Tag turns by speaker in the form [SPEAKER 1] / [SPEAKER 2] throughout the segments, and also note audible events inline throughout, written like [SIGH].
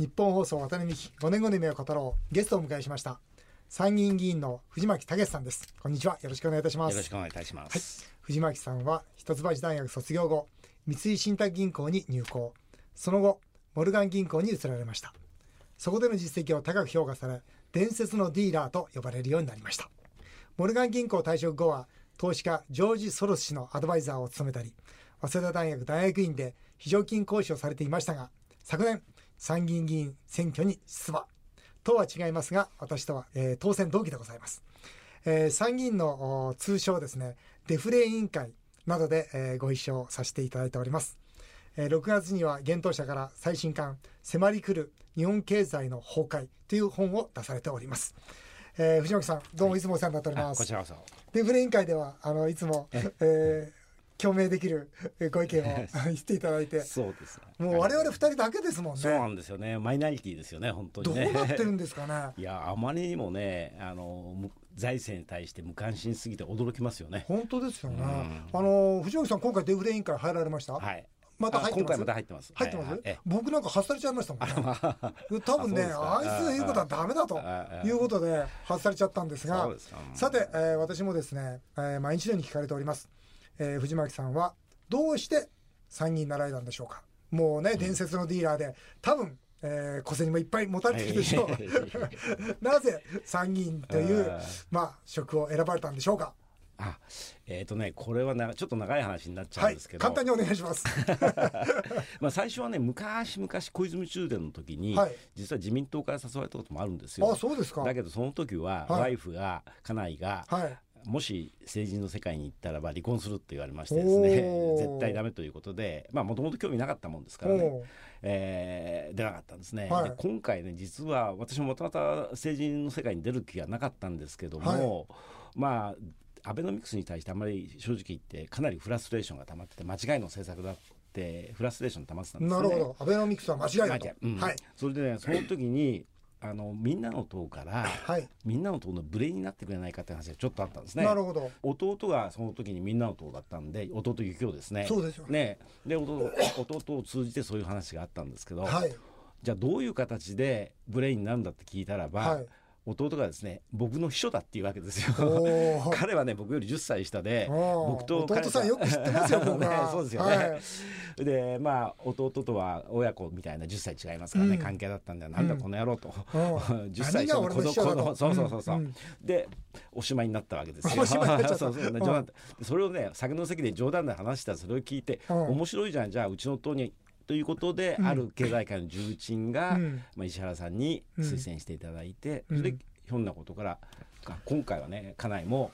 [SPEAKER 1] 日本放送渡辺美希5年後の夢を語ろう。ゲストをお迎えしました。参議院議員の藤巻武さんです。こんにちは。よろしくお願いいたします。
[SPEAKER 2] よろしくお願いいたします、
[SPEAKER 1] はい、藤巻さんは一橋大学卒業後三井信託銀行に入行。その後モルガン銀行に移られました。そこでの実績を高く評価され伝説のディーラーと呼ばれるようになりました。モルガン銀行退職後は投資家ジョージ・ソロス氏のアドバイザーを務めたり早稲田大学大学院で非常勤講師をされていましたが昨年参議院議員選挙に出馬。とは違いますが私とは、えー、当選同期でございます、えー、参議院の通称ですねデフレ委員会などで、えー、ご一緒させていただいております、えー、6月には幻冬舎から最新刊迫り来る日本経済の崩壊という本を出されております、えー、藤巻さんどうもい。つもお世話になっております、はい、
[SPEAKER 2] こちらこそ。
[SPEAKER 1] デフレ委員会ではあのいつも、えー、共鳴できるご意見を [LAUGHS] 言っていただいて。
[SPEAKER 2] そうです、
[SPEAKER 1] もう我々二人だけですもんね。
[SPEAKER 2] そうなんですよね。マイナリティですよね本当に、ね、
[SPEAKER 1] どうなってるんですかね。[LAUGHS]
[SPEAKER 2] いやあまりにもねあの財政に対して無関心すぎて驚きますよね。
[SPEAKER 1] 本当ですよね、あの藤岡さん今回デフレ委員会入られました？
[SPEAKER 2] はい。
[SPEAKER 1] また入って
[SPEAKER 2] ます？今回また入ってます。
[SPEAKER 1] 入ってます、僕なんか外されちゃいましたもんね。[LAUGHS] 多分ねあいつ言うことはダメだということで外されちゃったんですが。さて、えー、私もですね、えー、毎日のように聞かれております、えー、藤巻さんはどうして参議院に習いたんでしょうか？もうね、伝説のディーラーで多分えー、小銭もいっぱい持たれてるでしょう。[LAUGHS] なぜ参議院という、まあ、職を選ばれたんでしょうか？
[SPEAKER 2] あえっ、ー、とねこれはなちょっと長い話になっちゃうんですけど、
[SPEAKER 1] はい、簡単にお願いします。[LAUGHS]
[SPEAKER 2] まあ最初はね昔々小泉中殿の時に、はい、実は自民党から誘われたこともあるんですよ。
[SPEAKER 1] あそうですか。
[SPEAKER 2] だけどその時は、はい、ワイフが家内が、はいもし政治の世界に行ったらば離婚するって言われましてですね絶対ダメということでまあもともと興味なかったもんですからね、えー、出なかったんですね、はい、で今回ね実は私ももともと政治の世界に出る気がなかったんですけども、はい、まあアベノミクスに対してあまり正直言ってかなりフラストレーションが溜まってて間違いの政策だってフラストレーション溜まってたんですね。
[SPEAKER 1] なるほど。アベノミクスは間違いだと、
[SPEAKER 2] うん、はい、それでねその時にあのみんなの党から、はい、みんなの党のブレになってくれないかって話がちょっとあったんですね。
[SPEAKER 1] なるほど。
[SPEAKER 2] 弟がその時にみんなの党だったんで、弟幸雄ですね。
[SPEAKER 1] そうですよ
[SPEAKER 2] ね。で弟弟を通じてそういう話があったんですけど、はい、じゃあどういう形でブレになるんだって聞いたらば、はい、弟がですね僕の秘書だっていうわけですよ。[LAUGHS] 彼はね僕より10歳下で僕と
[SPEAKER 1] 弟さんよく知ってますよ僕 [LAUGHS]
[SPEAKER 2] ね、そうですよね、はい、でまあ弟とは親子みたいな10歳違いますからね、うん、関係だったんだよ、なんだこの野郎と、うん、[LAUGHS] 10歳下の子供そうそうそうそう、うん、でおしまいになったわけですよ。
[SPEAKER 1] そうそう。
[SPEAKER 2] それをね酒の席で冗談で話したらそれを聞いて、面白いじゃん。じゃあうちの党にということで、うん、ある経済界の重鎮が、うん、まあ、石原さんに推薦していただいて、それでひょんなことから今回はね家内も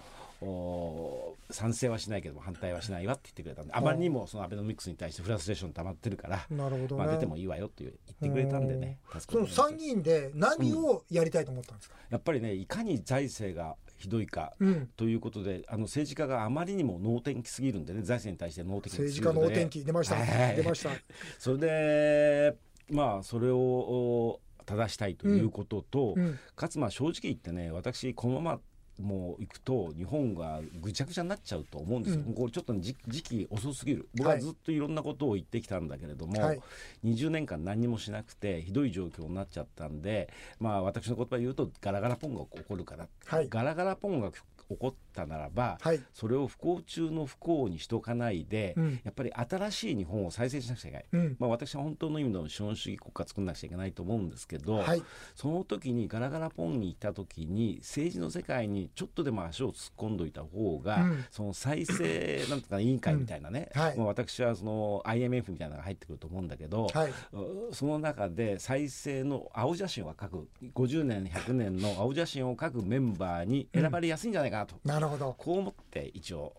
[SPEAKER 2] 賛成はしないけど反対はしないわって言ってくれたんであまりにもそのアベノミクスに対してフラストレーション溜まってるから
[SPEAKER 1] なるほど、
[SPEAKER 2] ね、まあ、出てもいいわよって言ってくれたんでね
[SPEAKER 1] その参議院で何をやりたいと思ったんですか、
[SPEAKER 2] うん、やっぱりねいかに財政がひどいか、ということで、あの政治家があまりにも能天気すぎるんでね財政に対して能天気
[SPEAKER 1] 政治家能天気出ました、はい、出ました。
[SPEAKER 2] それでまあそれを正したいということと、うん。うん、かつまあ正直言ってね私このままもう行くと日本がぐちゃぐちゃになっちゃうと思うんですよ、うん、これちょっと時期遅すぎる。僕はずっといろんなことを言ってきたんだけれども、はい、20年間何もしなくてひどい状況になっちゃったんでまあ私の言葉で言うとガラガラポンが起こるから、はい、ガラガラポンが起こったならば、はい、それを不幸中の不幸にしとかないで、うん、やっぱり新しい日本を再生しなくちゃいけない、うん、まあ、私は本当の意味の資本主義国家作らなくちゃいけないと思うんですけど、はい、その時にガラガラポンに行った時に政治の世界にちょっとでも足を突っ込んどいた方が、うん、その再生なんとか委員会みたいなね、はい、まあ、私はその IMF みたいなのが入ってくると思うんだけど、その中で再生の青写真を描く50年100年の青写真を描くメンバーに選ばれやすいんじゃないかなと。
[SPEAKER 1] なるほど。
[SPEAKER 2] こう思って一応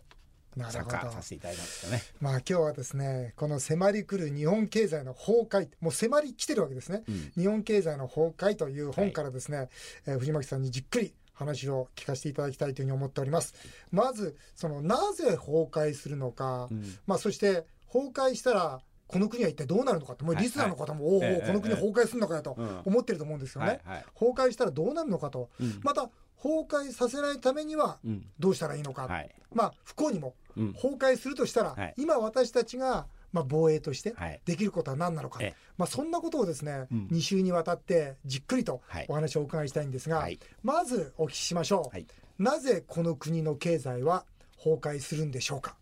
[SPEAKER 2] 参加させていただいたんですかね。
[SPEAKER 1] まあ今日はですねこの迫り来る日本経済の崩壊もう迫り来てるわけですね、うん、日本経済の崩壊という本からですね、はい、えー、藤巻さんにじっくり話を聞かせていただきたいというふうに思っております。まずそのなぜ崩壊するのか、うん、まあそして崩壊したらこの国は一体どうなるのかってもうリスナーの方も、はい。はい、おお、この国崩壊するのかよと思ってると思うんですよね。はい。はい、崩壊したらどうなるのかと、うん、また崩壊させないためにはどうしたらいいのか、うんはい、まあ不幸にも崩壊するとしたら、今私たちがまあ、防衛として
[SPEAKER 2] はい。
[SPEAKER 1] できることは何なのか、
[SPEAKER 2] ええ。
[SPEAKER 1] まあ、そんなことをですね、
[SPEAKER 2] うん。
[SPEAKER 1] 2週にわたってじっくりと
[SPEAKER 2] はい。
[SPEAKER 1] お話をお伺いしたいんですが、
[SPEAKER 2] はい。
[SPEAKER 1] まずお聞きしましょう、
[SPEAKER 2] はい。
[SPEAKER 1] なぜこの国の経済は崩壊するんでしょうか。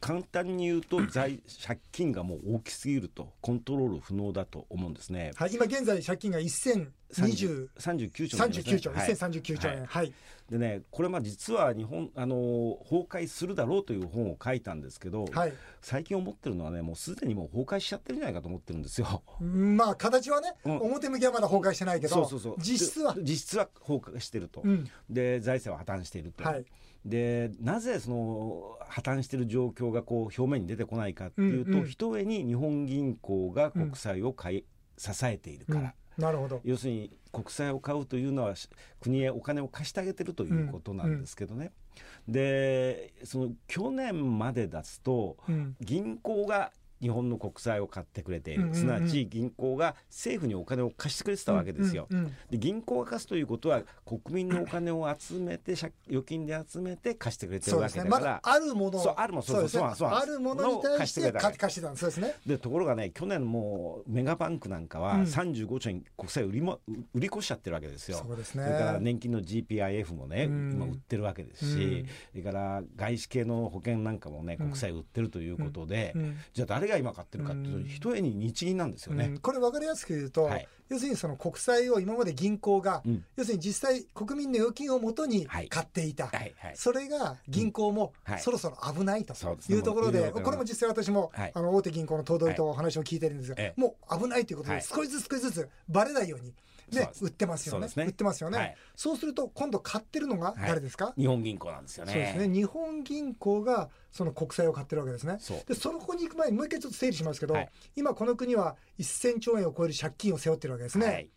[SPEAKER 2] うん簡単に言うと財借金がもう大きすぎるとコントロール不能だと思うんですね。
[SPEAKER 1] はい、今現在借金が1020
[SPEAKER 2] 39兆になりますね。
[SPEAKER 1] 39兆、
[SPEAKER 2] はい。
[SPEAKER 1] 1039兆円、
[SPEAKER 2] はい。
[SPEAKER 1] はい、
[SPEAKER 2] でねこれまあ実は日本あの崩壊するだろうという本を書いたんですけど、
[SPEAKER 1] はい、
[SPEAKER 2] 最近思ってるのはねもうすでにもう崩壊しちゃってるんじゃないかと思ってるんですよ。
[SPEAKER 1] まあ形はね、
[SPEAKER 2] うん。
[SPEAKER 1] 表向きはまだ崩壊してないけど、
[SPEAKER 2] そうそうそう。
[SPEAKER 1] 実質は。
[SPEAKER 2] で、実質は崩壊してると、
[SPEAKER 1] うん、
[SPEAKER 2] で財政は破綻していると、
[SPEAKER 1] はい、
[SPEAKER 2] でなぜその破綻している状況がこう表面に出てこないかっていうと、
[SPEAKER 1] うんうん。
[SPEAKER 2] ひとえに日本銀行が国債を買い、支えているから、
[SPEAKER 1] うん。なるほど、
[SPEAKER 2] 要するに国債を買うというのはし国へお金を貸してあげてるということなんですけどね、でその去年までだと
[SPEAKER 1] うん、
[SPEAKER 2] 銀行が日本の国債を買ってくれている、
[SPEAKER 1] うんうんうん。
[SPEAKER 2] すなわち銀行が政府にお金を貸してくれてたわけですよ。
[SPEAKER 1] うんうん
[SPEAKER 2] で銀行が貸すということは国民のお金を集めて借預金で集めて貸してくれてるわ
[SPEAKER 1] そうですね。まだ
[SPEAKER 2] けだから。
[SPEAKER 1] あるもの。を
[SPEAKER 2] そうあるもの。そうそうそう
[SPEAKER 1] あるものに対して
[SPEAKER 2] 貸してくれた
[SPEAKER 1] んそうですね。
[SPEAKER 2] でところがね去年もうメガバンクなんかは
[SPEAKER 1] うん。
[SPEAKER 2] 35兆円国債売りも売り越しちゃってるわけですよ。
[SPEAKER 1] そうですね。
[SPEAKER 2] それから年金の GPIF もね、
[SPEAKER 1] うん。
[SPEAKER 2] 今売ってるわけですし、それから外資系の保険なんかもね
[SPEAKER 1] うん。
[SPEAKER 2] 国債売ってるということで、
[SPEAKER 1] うん。
[SPEAKER 2] じゃあ誰が今買ってるかっていう
[SPEAKER 1] うん。
[SPEAKER 2] とひとえに日銀なんですよね。
[SPEAKER 1] うん。これ分かりやすく言うと、
[SPEAKER 2] はい。
[SPEAKER 1] 要するにその国債を今まで銀行が、
[SPEAKER 2] うん。
[SPEAKER 1] 要するに実際国民の預金をもとに
[SPEAKER 2] はい。
[SPEAKER 1] 買っていた、
[SPEAKER 2] はい。はい。
[SPEAKER 1] それが銀行もそろそろ危ないというところで、これも実際私も、
[SPEAKER 2] はい。
[SPEAKER 1] あの大手銀行の頭取とお話を聞いてるんですが、
[SPEAKER 2] ええ。
[SPEAKER 1] もう危ないということで
[SPEAKER 2] はい。
[SPEAKER 1] 少しずつ少しずつバレないように、
[SPEAKER 2] で、す。
[SPEAKER 1] 売ってますよね。売ってますよね、
[SPEAKER 2] はい。
[SPEAKER 1] そうすると今度買ってるのが誰ですか、
[SPEAKER 2] 日本銀行なんですよね。
[SPEAKER 1] そうですね。日本銀行がその国債を買ってるわけですね。でそのこに行く前にもう一回ちょっと整理しますけど、
[SPEAKER 2] はい。
[SPEAKER 1] 今この国は1000兆円を超える借金を背負ってるわけですね。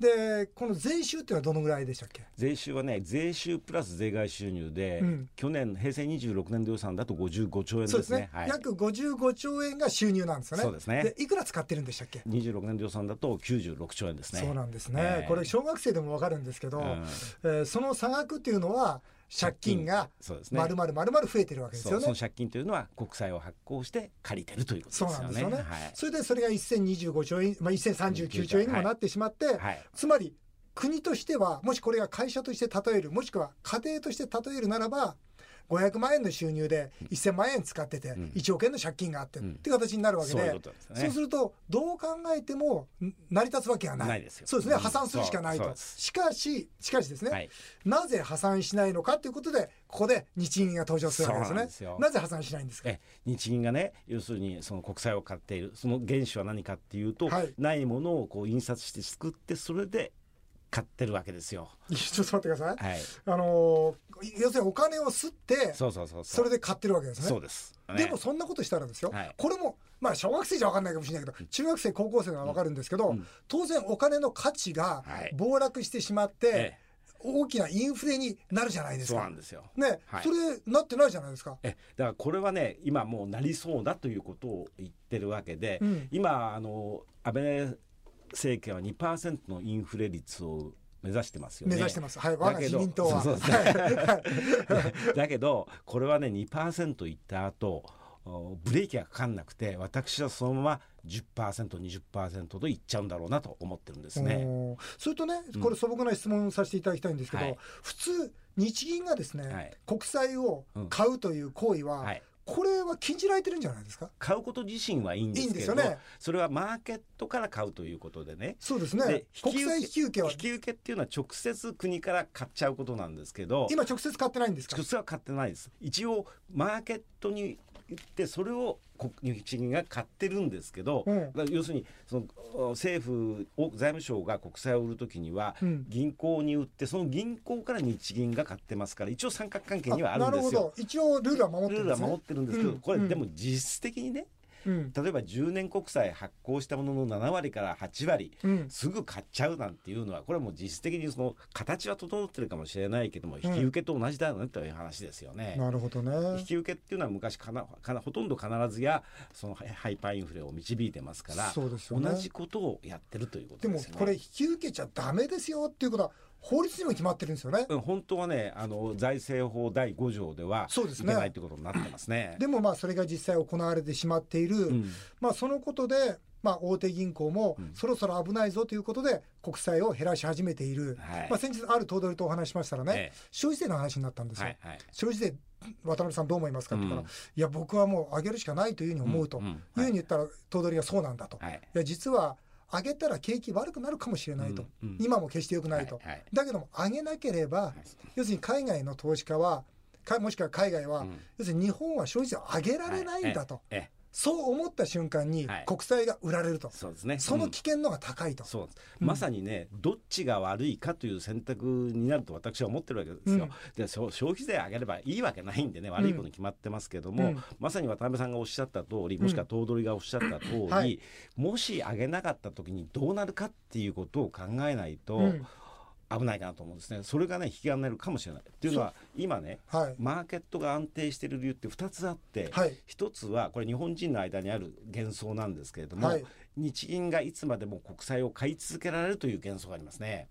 [SPEAKER 2] はい
[SPEAKER 1] でこの税収っていうのはどのぐらいでしたっけ？
[SPEAKER 2] 税収はね税収プラス税外収入で、
[SPEAKER 1] うん。
[SPEAKER 2] 去年平成26年度予算だと55兆円
[SPEAKER 1] ですね。
[SPEAKER 2] ですね。はい、
[SPEAKER 1] 約55兆円が収入なんですよね。
[SPEAKER 2] そうですね。
[SPEAKER 1] いくら使ってるんでしたっけ
[SPEAKER 2] ？26年度予算だと96兆円ですね。
[SPEAKER 1] そうなんですね、
[SPEAKER 2] ええ。
[SPEAKER 1] これ小学生でもわかるんですけど、
[SPEAKER 2] うん。
[SPEAKER 1] えーその差額っていうのは借金が。まるまるまるまる増えてるわけですよね
[SPEAKER 2] そうその。借金というのは国債を発行して借りてるということです
[SPEAKER 1] そう
[SPEAKER 2] よね。
[SPEAKER 1] なんですよね。
[SPEAKER 2] はい
[SPEAKER 1] それでそれが1025兆円、まあ、1039兆円にもなってしまって、
[SPEAKER 2] はい
[SPEAKER 1] つまり国としてはもしこれが会社として例えるもしくは家庭として例えるならば500万円の収入で1000万円使ってて
[SPEAKER 2] ん。
[SPEAKER 1] 1億円の借金があって、
[SPEAKER 2] うん。
[SPEAKER 1] っていう形になるわけで
[SPEAKER 2] そうす
[SPEAKER 1] るとどう考えてもん成り立つわけがない。
[SPEAKER 2] ないですよ。
[SPEAKER 1] そうですね。
[SPEAKER 2] うん
[SPEAKER 1] 破産するしかないと。しかししかしですね、
[SPEAKER 2] はい。
[SPEAKER 1] なぜ破産しないのかということでここで日銀が登場するわけですね。
[SPEAKER 2] な
[SPEAKER 1] ぜ破産しないんですか？
[SPEAKER 2] え。日銀がね要するにその国債を買っているその原資は何かっていうと、
[SPEAKER 1] はい。
[SPEAKER 2] ないものをこう印刷して作ってそれで買ってるわけですよ。
[SPEAKER 1] ちょっと待ってください、
[SPEAKER 2] はい、
[SPEAKER 1] あのー要するにお金を吸って
[SPEAKER 2] そうそうそう
[SPEAKER 1] それで買ってるわけですね。
[SPEAKER 2] そうです、ね。
[SPEAKER 1] でもそんなことしたらですよ、
[SPEAKER 2] はい。
[SPEAKER 1] これもまあ小学生じゃ分かんないかもしれないけど中学生高校生なら分かるんですけど、
[SPEAKER 2] うん。
[SPEAKER 1] 当然お金の価値が
[SPEAKER 2] はい。
[SPEAKER 1] 暴落してしまって、
[SPEAKER 2] え
[SPEAKER 1] 大きなインフレになるじゃない
[SPEAKER 2] え
[SPEAKER 1] ですか。
[SPEAKER 2] そうなんですよ。
[SPEAKER 1] ね、
[SPEAKER 2] はい。
[SPEAKER 1] それなってないじゃないですか。
[SPEAKER 2] えだからこれはね今もうなりそうだということを言ってるわけで、
[SPEAKER 1] うん。
[SPEAKER 2] 今あの安倍政権は2%のインフレ率を目指してますよね。
[SPEAKER 1] 目指してます。はい、我が
[SPEAKER 2] だけど
[SPEAKER 1] 自民党は。[LAUGHS]
[SPEAKER 2] だけどこれはね2%いった後おブレーキがかかんなくて私はそのまま 10%20% といっちゃうんだろうなと思ってるんですね。
[SPEAKER 1] それとね
[SPEAKER 2] うん
[SPEAKER 1] これ素朴な質問させていただきたいんですけど、
[SPEAKER 2] はい
[SPEAKER 1] 普通日銀がですね、
[SPEAKER 2] はい
[SPEAKER 1] 国債を買うという行為は、
[SPEAKER 2] はい
[SPEAKER 1] これは禁じられてるんじゃないですか？
[SPEAKER 2] 買うこと自身はいいんですけど
[SPEAKER 1] ね。
[SPEAKER 2] それはマーケットから買うということでね。
[SPEAKER 1] そうですね。
[SPEAKER 2] で
[SPEAKER 1] 国債引き受けは。
[SPEAKER 2] 引き受けっていうのは直接国から買っちゃうことなんですけど
[SPEAKER 1] 今直接買ってないんですか？
[SPEAKER 2] 直接は買ってないです。一応マーケットに行ってそれを国日銀が買ってるんですけど、
[SPEAKER 1] うん。
[SPEAKER 2] 要するにそのお政府を財務省が国債を売るときには、
[SPEAKER 1] うん。
[SPEAKER 2] 銀行に売ってその銀行から日銀が買ってますから一応三角関係にはある
[SPEAKER 1] なん
[SPEAKER 2] ですよ。
[SPEAKER 1] ど。一応ルールは守って
[SPEAKER 2] ルールは
[SPEAKER 1] るんですね。
[SPEAKER 2] 守ってるんですけど、
[SPEAKER 1] うん。
[SPEAKER 2] これ、
[SPEAKER 1] うん。
[SPEAKER 2] でも実質的にね
[SPEAKER 1] うん。
[SPEAKER 2] 例えば10年国債発行したものの7割から8割
[SPEAKER 1] うん。
[SPEAKER 2] すぐ買っちゃうなんていうのはこれはもう実質的にその形は整ってるかもしれないけども引き受けと同じだよねという話ですよね。
[SPEAKER 1] なるほどね。
[SPEAKER 2] 引き受けっていうのは昔かなかなほとんど必ずやそのハイパーインフレを導いてますから
[SPEAKER 1] そうですよね。
[SPEAKER 2] 同じことをやってるということ
[SPEAKER 1] でも
[SPEAKER 2] ですよね。
[SPEAKER 1] これ引き受けちゃダメですよっていうことは法律にも決まってるんですよね。
[SPEAKER 2] うん、本当はねあの財政法第5条では
[SPEAKER 1] そうですね。
[SPEAKER 2] いけないってことになってますね。
[SPEAKER 1] でもまあそれが実際行われてしまっている、
[SPEAKER 2] うん。
[SPEAKER 1] まあそのことで、まあ、大手銀行も
[SPEAKER 2] うん。
[SPEAKER 1] そろそろ危ないぞということで国債を減らし始めている、
[SPEAKER 2] はい。
[SPEAKER 1] まあ、先日ある頭取とお話ししましたらね、
[SPEAKER 2] え
[SPEAKER 1] 消費税の話になったんですよ。
[SPEAKER 2] えはいはい。
[SPEAKER 1] 消費税渡辺さんどう思いますかって言ったら、
[SPEAKER 2] うん。
[SPEAKER 1] いや僕はもう上げるしかないというふうに思うと、いうふうに言ったら頭取がそうなんだと、
[SPEAKER 2] はい。
[SPEAKER 1] いや実は上げたら景気悪くなるかもしれないと、
[SPEAKER 2] うんうん。
[SPEAKER 1] 今も決して良くないと、
[SPEAKER 2] はいはい。
[SPEAKER 1] だけども上げなければ、要するに海外の投資家はかもしくは海外は、
[SPEAKER 2] うん。
[SPEAKER 1] 要するに日本は消費税を上げられないんだと、
[SPEAKER 2] ええええ
[SPEAKER 1] そう思った瞬間に
[SPEAKER 2] はい。
[SPEAKER 1] 国債が売られると、
[SPEAKER 2] そうですね。
[SPEAKER 1] その
[SPEAKER 2] うん
[SPEAKER 1] 危険のが高いと。
[SPEAKER 2] そうです、
[SPEAKER 1] うん
[SPEAKER 2] まさにねどっちが悪いかという選択になると私は思ってるわけですよ、
[SPEAKER 1] うん。
[SPEAKER 2] で消消費税上げればいいわけないんでね悪いことに決まってますけども、
[SPEAKER 1] うん。
[SPEAKER 2] まさに渡辺さんがおっしゃった通りもしくは頭取がおっしゃった通り、
[SPEAKER 1] はい。
[SPEAKER 2] もし上げなかった時にどうなるかっていうことを考えないと
[SPEAKER 1] うん
[SPEAKER 2] 危ないかなと思うんですね。それがね引き金るかもしれない。っていうのは今ね
[SPEAKER 1] はい。
[SPEAKER 2] マーケットが安定している理由って2つあって、
[SPEAKER 1] はい。
[SPEAKER 2] 一つはこれ日本人の間にある幻想なんですけれども、
[SPEAKER 1] はい。
[SPEAKER 2] 日銀がいつまでも国債を買い続けられるという幻想がありますね。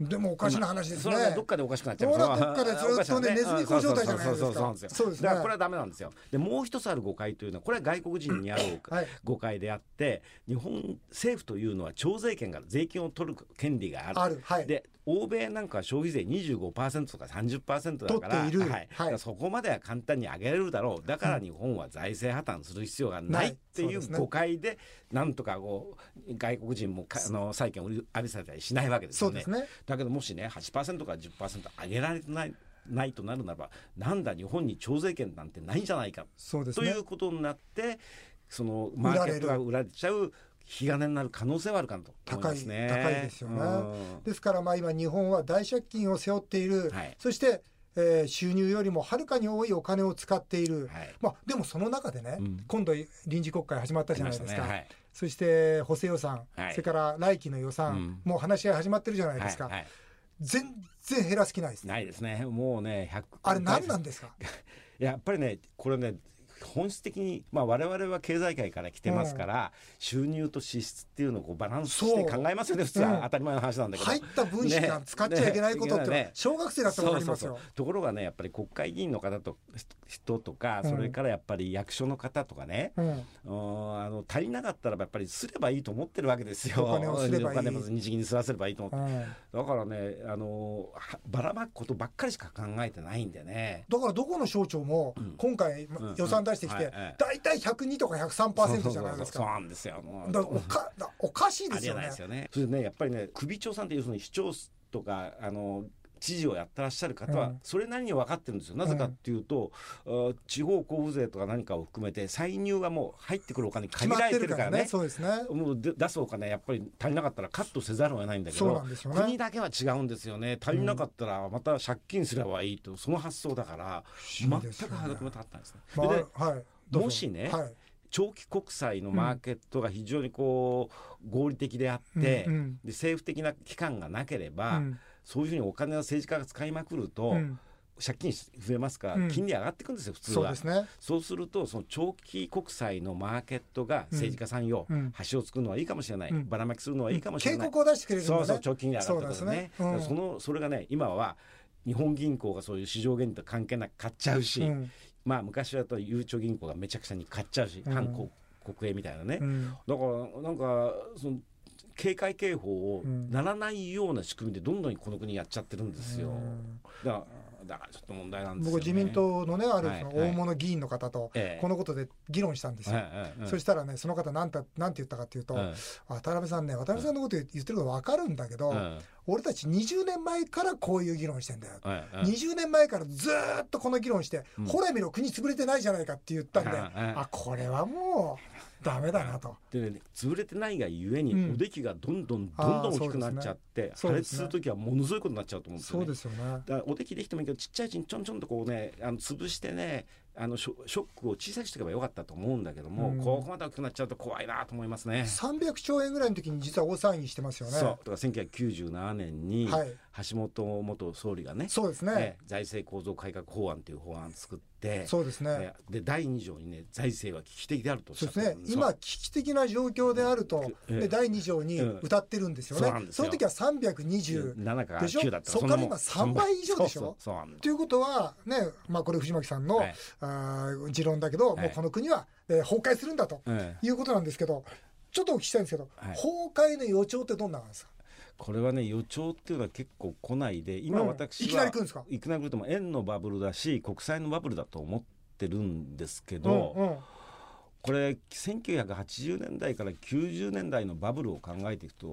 [SPEAKER 1] でもおかしな話ですね。
[SPEAKER 2] それはねどっかでおかしくなっちゃう。
[SPEAKER 1] どっかでずっとね
[SPEAKER 2] おかしな
[SPEAKER 1] ネズミ講状態じゃないですか
[SPEAKER 2] そうそう。そうそうですよ
[SPEAKER 1] そうですね。
[SPEAKER 2] だからこれはダメなんですよ。でもう一つある誤解というのはこれは外国人にある
[SPEAKER 1] はい。
[SPEAKER 2] 誤解であって日本政府というのは徴税権がある税金を取る権利がある。
[SPEAKER 1] ある。はい。
[SPEAKER 2] で欧米なんかは消費税25%とか30%だからはい
[SPEAKER 1] はい
[SPEAKER 2] だからそこまでは簡単に上げられるだろうだから日本は財政破綻する必要がないっていう誤解でなんとかこう外国人もかあの債券を売り浴びされたりしないわけですよね
[SPEAKER 1] そうです。ね。
[SPEAKER 2] だけどもしね8%から10%上げられてないないとなるならばなんだ日本に徴税権なんてないんじゃないか
[SPEAKER 1] ね
[SPEAKER 2] という。ことになってそのマーケットが売られちゃう引き金になる可能性はあるかなとね。
[SPEAKER 1] 高い高いですよね。
[SPEAKER 2] うん。
[SPEAKER 1] ですからまあ今日本は大借金を背負っている、
[SPEAKER 2] はい。
[SPEAKER 1] そして、えー収入よりもはるかに多いお金を使っている、
[SPEAKER 2] はい。
[SPEAKER 1] まあでもその中でね、
[SPEAKER 2] うん。
[SPEAKER 1] 今度臨時国会始まったじゃないですか。
[SPEAKER 2] ありましたね
[SPEAKER 1] そして補正予算、
[SPEAKER 2] はい。
[SPEAKER 1] それから来期の予算、
[SPEAKER 2] うん。
[SPEAKER 1] もう話し合い始まってるじゃない
[SPEAKER 2] はい
[SPEAKER 1] ですか。
[SPEAKER 2] はい。はい。
[SPEAKER 1] 全然減らす気ないです。
[SPEAKER 2] ないですね。もうね100
[SPEAKER 1] あれ何なんですか？[LAUGHS]
[SPEAKER 2] やっぱりねこれね本質的に、まあ、我々は経済界から来てますから、収入と支出っていうのをこうバランスして考えますよね。普通
[SPEAKER 1] う。ん
[SPEAKER 2] は当たり前の話なんだけど、
[SPEAKER 1] 入った分しか使っちゃいけないことって小学生だってわかりますよ。
[SPEAKER 2] そうそうそう。ところがねやっぱり国会議員の方と人とか、
[SPEAKER 1] うん。
[SPEAKER 2] それからやっぱり役所の方とかね、
[SPEAKER 1] うん。
[SPEAKER 2] うんあの足りなかったらやっぱりすればいいと思ってるわけですよ。
[SPEAKER 1] お金をすればいい。
[SPEAKER 2] 日銀にすらせればいいと思って、
[SPEAKER 1] うん。
[SPEAKER 2] だからねあのはばらまくことばっかりしか考えてないんでね。
[SPEAKER 1] だからどこの省庁も
[SPEAKER 2] うん。
[SPEAKER 1] 今回
[SPEAKER 2] うん。
[SPEAKER 1] 予算出してきて大体102とか103%じゃないですか。
[SPEAKER 2] そうなんですよ
[SPEAKER 1] だおかだおかしいですよね。
[SPEAKER 2] それでねやっぱりね首長さんっていうその市長とかあの知事をやってらっしゃる方は
[SPEAKER 1] うん
[SPEAKER 2] それなりに分かってるんですよ。なぜかっていうと、あ地方交付税とか何かを含めて歳入がもう入ってくるお金限られて
[SPEAKER 1] るからね。そうですね。
[SPEAKER 2] もうで出すお金やっぱり足りなかったらカットせざるを得ないんだけど
[SPEAKER 1] ね
[SPEAKER 2] 国だけは違うんですよね足りなかったらまた借金すればいいとその発想だから全く歯が立ったんですね。
[SPEAKER 1] まあ
[SPEAKER 2] で
[SPEAKER 1] はい。
[SPEAKER 2] もしね
[SPEAKER 1] はい。
[SPEAKER 2] 長期国債のマーケットが非常にこう合理的であって、
[SPEAKER 1] うんうん
[SPEAKER 2] で政府的な期間がなければ、
[SPEAKER 1] うん
[SPEAKER 2] そういうふうにお金を政治家が使いまくると、
[SPEAKER 1] うん。
[SPEAKER 2] 借金増えますから、
[SPEAKER 1] うん。
[SPEAKER 2] 金利上がっていくんですよ普通は。
[SPEAKER 1] そうですね。
[SPEAKER 2] そうするとその長期国債のマーケットが政治家さんよ、
[SPEAKER 1] うん。
[SPEAKER 2] 橋を作るのはいいかもしれない、
[SPEAKER 1] うん。
[SPEAKER 2] ばらまきするのはいいかもしれない、
[SPEAKER 1] 警告を出してくれるね。
[SPEAKER 2] そうそう長期金利上がってくるね。
[SPEAKER 1] そね。
[SPEAKER 2] そのそれがね今は日本銀行がそういう市場原理と関係なく買っちゃうし、
[SPEAKER 1] うん。
[SPEAKER 2] まあ昔はとゆうちょ銀行がめちゃくちゃに買っちゃうし、
[SPEAKER 1] うん。
[SPEAKER 2] 国営みたいなね、
[SPEAKER 1] うん。
[SPEAKER 2] だからなんかその警戒警報を
[SPEAKER 1] うん。
[SPEAKER 2] ならないような仕組みでどんどんこの国やっちゃってるんですよ。
[SPEAKER 1] うん。
[SPEAKER 2] だからだからちょっと問題なんですよ、ね。
[SPEAKER 1] 僕自民党のねある大物議員の方と
[SPEAKER 2] ええ。
[SPEAKER 1] このことで議論したんですよ。そしたらねその方なんたなんて言ったかっていうと、
[SPEAKER 2] うん
[SPEAKER 1] 渡辺さんね渡辺さんのこと言ってること分かるんだけど、
[SPEAKER 2] うん
[SPEAKER 1] 俺たち20年前からこういう議論してんだよ。
[SPEAKER 2] はいはい。
[SPEAKER 1] 20年前からずーっとこの議論して、
[SPEAKER 2] うん。
[SPEAKER 1] ほら見ろ国潰れてないじゃないかって言ったんで、あこれはもうダメだなと。
[SPEAKER 2] でね潰れてないがゆえに、
[SPEAKER 1] うん
[SPEAKER 2] おできがどんどんどんどん大きくなっちゃって、破裂
[SPEAKER 1] す
[SPEAKER 2] る時はものすごいことになっちゃうと思うんですよね。
[SPEAKER 1] そうですよね。
[SPEAKER 2] だからおできできてもいいけどちっちゃいうちにちょんちょんとこうねあの潰してねあのショショックを小さくしておけばよかったと思うんだけども、
[SPEAKER 1] うん
[SPEAKER 2] ここまで大きくなっちゃうと怖いなと思いますね。
[SPEAKER 1] 300兆円ぐらいの時に実は大騒ぎしてますよね。
[SPEAKER 2] そうだから1997年に、
[SPEAKER 1] はい
[SPEAKER 2] 橋本元総理がね
[SPEAKER 1] そうですね
[SPEAKER 2] 財政構造改革法案という法案を作って
[SPEAKER 1] そうですね。
[SPEAKER 2] で第2条にね財政は危機的であると
[SPEAKER 1] そうですね。今危機的な状況であると、で第2条に歌ってるんですよね、うん、その時は320でしょ？そこから今3倍以上でしょ？ということはねまあこれ藤巻さんの、はい、あ持論だけど、はい、もうこの国は、えー、崩壊するんだということなんですけど、ちょっとお聞きしたいんですけど、はい、崩壊の予兆ってどんなんですか？
[SPEAKER 2] これはね予兆っていうのは結構来ないで今私は、
[SPEAKER 1] いきなり来るんですか？
[SPEAKER 2] いきなり来るとも円のバブルだし国債のバブルだと思ってるんですけど、うんうん、これ1980年代から90年代のバブルを考えていくと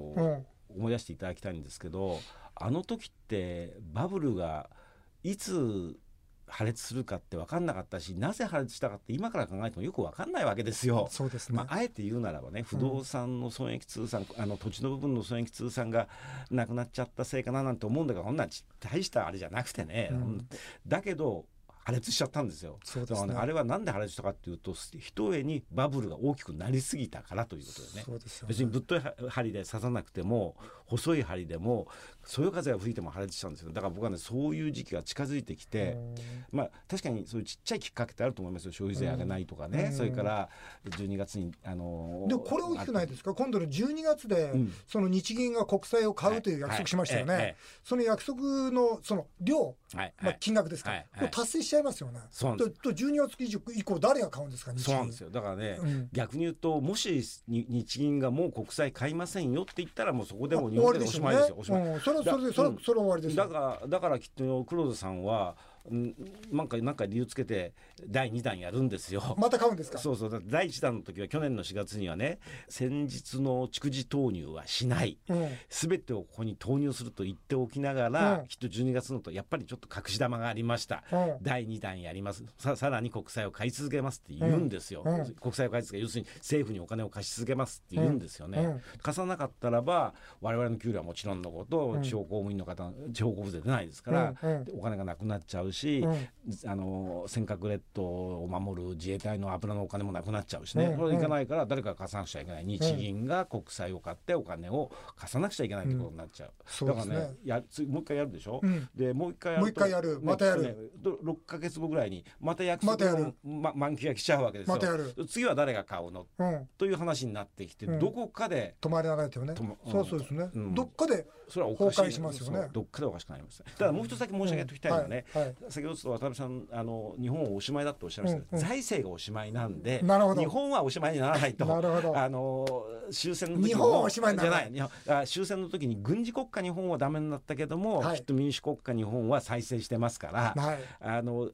[SPEAKER 2] 思い出していただきたいんですけどあの時ってバブルがいつ破裂するかって分かんなかったしなぜ破裂したかって今から考えてもよく分かんないわけですよ。
[SPEAKER 1] そうですね、
[SPEAKER 2] まあ、あえて言うならばね不動産の損益通算、うん、あの土地の部分の損益通算がなくなっちゃったせいかななんて思うんだけどこんな大したあれじゃなくてね、うん、だけど破裂しちゃったんですよ。
[SPEAKER 1] そうですね、
[SPEAKER 2] あれはなんで破裂したかっていうとひとえにバブルが大きくなりすぎたからということでね、
[SPEAKER 1] ね、
[SPEAKER 2] 別にぶっとい針で刺さなくても細い針でもそよ風が吹いても破裂したんですよ。だから僕はねそういう時期が近づいてきてまあ確かにそういうちっちゃいきっかけってあると思いますよ。消費税上げないとかね。それから12月にあの
[SPEAKER 1] ー、でこれ大きくないですか？今度の12月で、うん、その日銀が国債を買うという約束しましたよね、はい。はい、その約束のその量、はい。まあ、金額ですか、はい。はい、達成しちゃいますよね。
[SPEAKER 2] そう
[SPEAKER 1] と12月以降誰が買うんですか？
[SPEAKER 2] そうなんですよ。だからね、うん、逆に言うともし日銀がもう国債買いませんよって言ったらもうそこでも日本でおしまいですよ、おしまい、うん、それ
[SPEAKER 1] それでそれそれ終わりです
[SPEAKER 2] だからだからきっと黒田さんはなんかなんか理由つけて第2弾やるんですよ。
[SPEAKER 1] また買うんですか？
[SPEAKER 2] そうそう。第1弾の時は去年の4月にはね先日の蓄次投入はしない、す、べ、てをここに投入すると言っておきながら、うん、きっと12月のとやっぱりちょっと隠し玉がありました、うん、第2弾やります。ささらに国債を買い続けますって言うんですよ、うん、国債を買い続け要するに政府にお金を貸し続けますって言うんですよね、貸さなかったらば我々の給料はもちろんのこと、地方公務員の方地方交付税出ないですから、お金がなくなっちゃうし、あの尖閣列島を守る自衛隊の油のお金もなくなっちゃうしね、うん、これいかないから誰かが貸さなくちゃいけない。日銀が国債を買ってお金を貸さなくちゃいけないってことになっちゃう、うん、だからねやもう一回やるでしょ、うん、でもう一回やる
[SPEAKER 1] もう一回やる。またやる、ね、
[SPEAKER 2] 6か月後ぐらいにまた約束の、ま、満期が来ちゃうわけですよ、ま、たやる。次は誰が買うの、という話になってきて、どこかで
[SPEAKER 1] 止まらないとよね、そうそうですね、どっかでそれは崩壊しますよね。
[SPEAKER 2] どっかでおかしくなります。ただもう一つだけ申し上げておきたいのはね、はい。はい、先ほど渡辺さんあの日本はおしまいだとおっしゃいましたけど、うんうん、財政がおしまいなんで日本はおしまいにならないと。
[SPEAKER 1] なるほど。
[SPEAKER 2] あの終戦の
[SPEAKER 1] 時日本はおしまいにな
[SPEAKER 2] らない。じゃない。終戦の時に軍事国家日本はダメになったけども、はい、きっと民主国家日本は再生してますから、はい、あの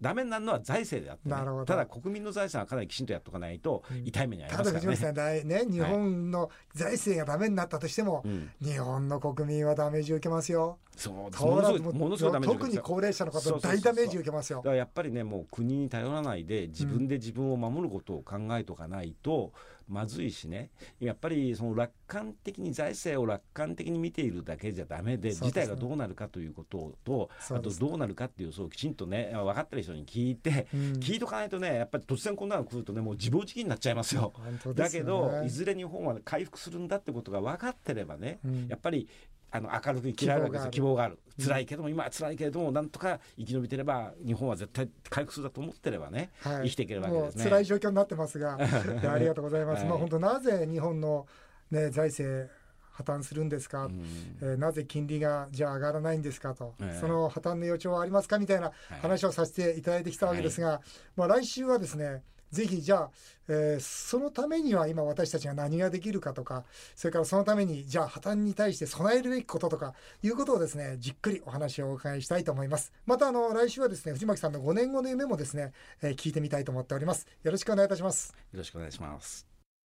[SPEAKER 2] ダメになるのは財政であって、ね、ただ国民の財産はかなりきちんとやっとかないと痛い目に遭いますからね。うん、ただ
[SPEAKER 1] ね日本の財政がダメになったとしても、はい、日本の国民はダメージを受けますよ。
[SPEAKER 2] そうも
[SPEAKER 1] のすごい特に高齢者の方大ダメージ受けますよ。
[SPEAKER 2] だからやっぱりねもう国に頼らないで自分で自分を守ることを考えとかないとまずいしね。やっぱりその楽観的に財政を楽観的に見ているだけじゃダメで事態がどうなるかということと、あとどうなるかっていうそうきちんとね分かってる人に聞いて、聞いとかないとねやっぱり突然こんなの来るとねもう自暴自棄になっちゃいますよ。だけどいずれ日本は回復するんだってことが分かってればね、やっぱりあの明るく生きられるわけですよ。希望がある。辛いけども、今は辛いけれどもなんとか生き延びてれば日本は絶対回復するだと思ってればね、はい、生きていけるわけですね。
[SPEAKER 1] 辛い状況になってますが [LAUGHS] ありがとうございます、はい、まあ本当なぜ日本の、ね、財政破綻するんですか、うん、えー、なぜ金利がじゃあ上がらないんですかと、えー、その破綻の予兆はありますか？みたいな話をさせていただいてきたわけですが、はい、まあ、来週はですねぜひじゃあ、えー、そのためには今私たちが何ができるかとかそれからそのためにじゃあ破綻に対して備えるべきこととかいうことをですねじっくりお話をお伺いしたいと思います。またあの来週はですね藤巻さんの5年後の夢もですね、えー、聞いてみたいと思っております。よろしくお願いいたします。
[SPEAKER 2] よろしくお願いします。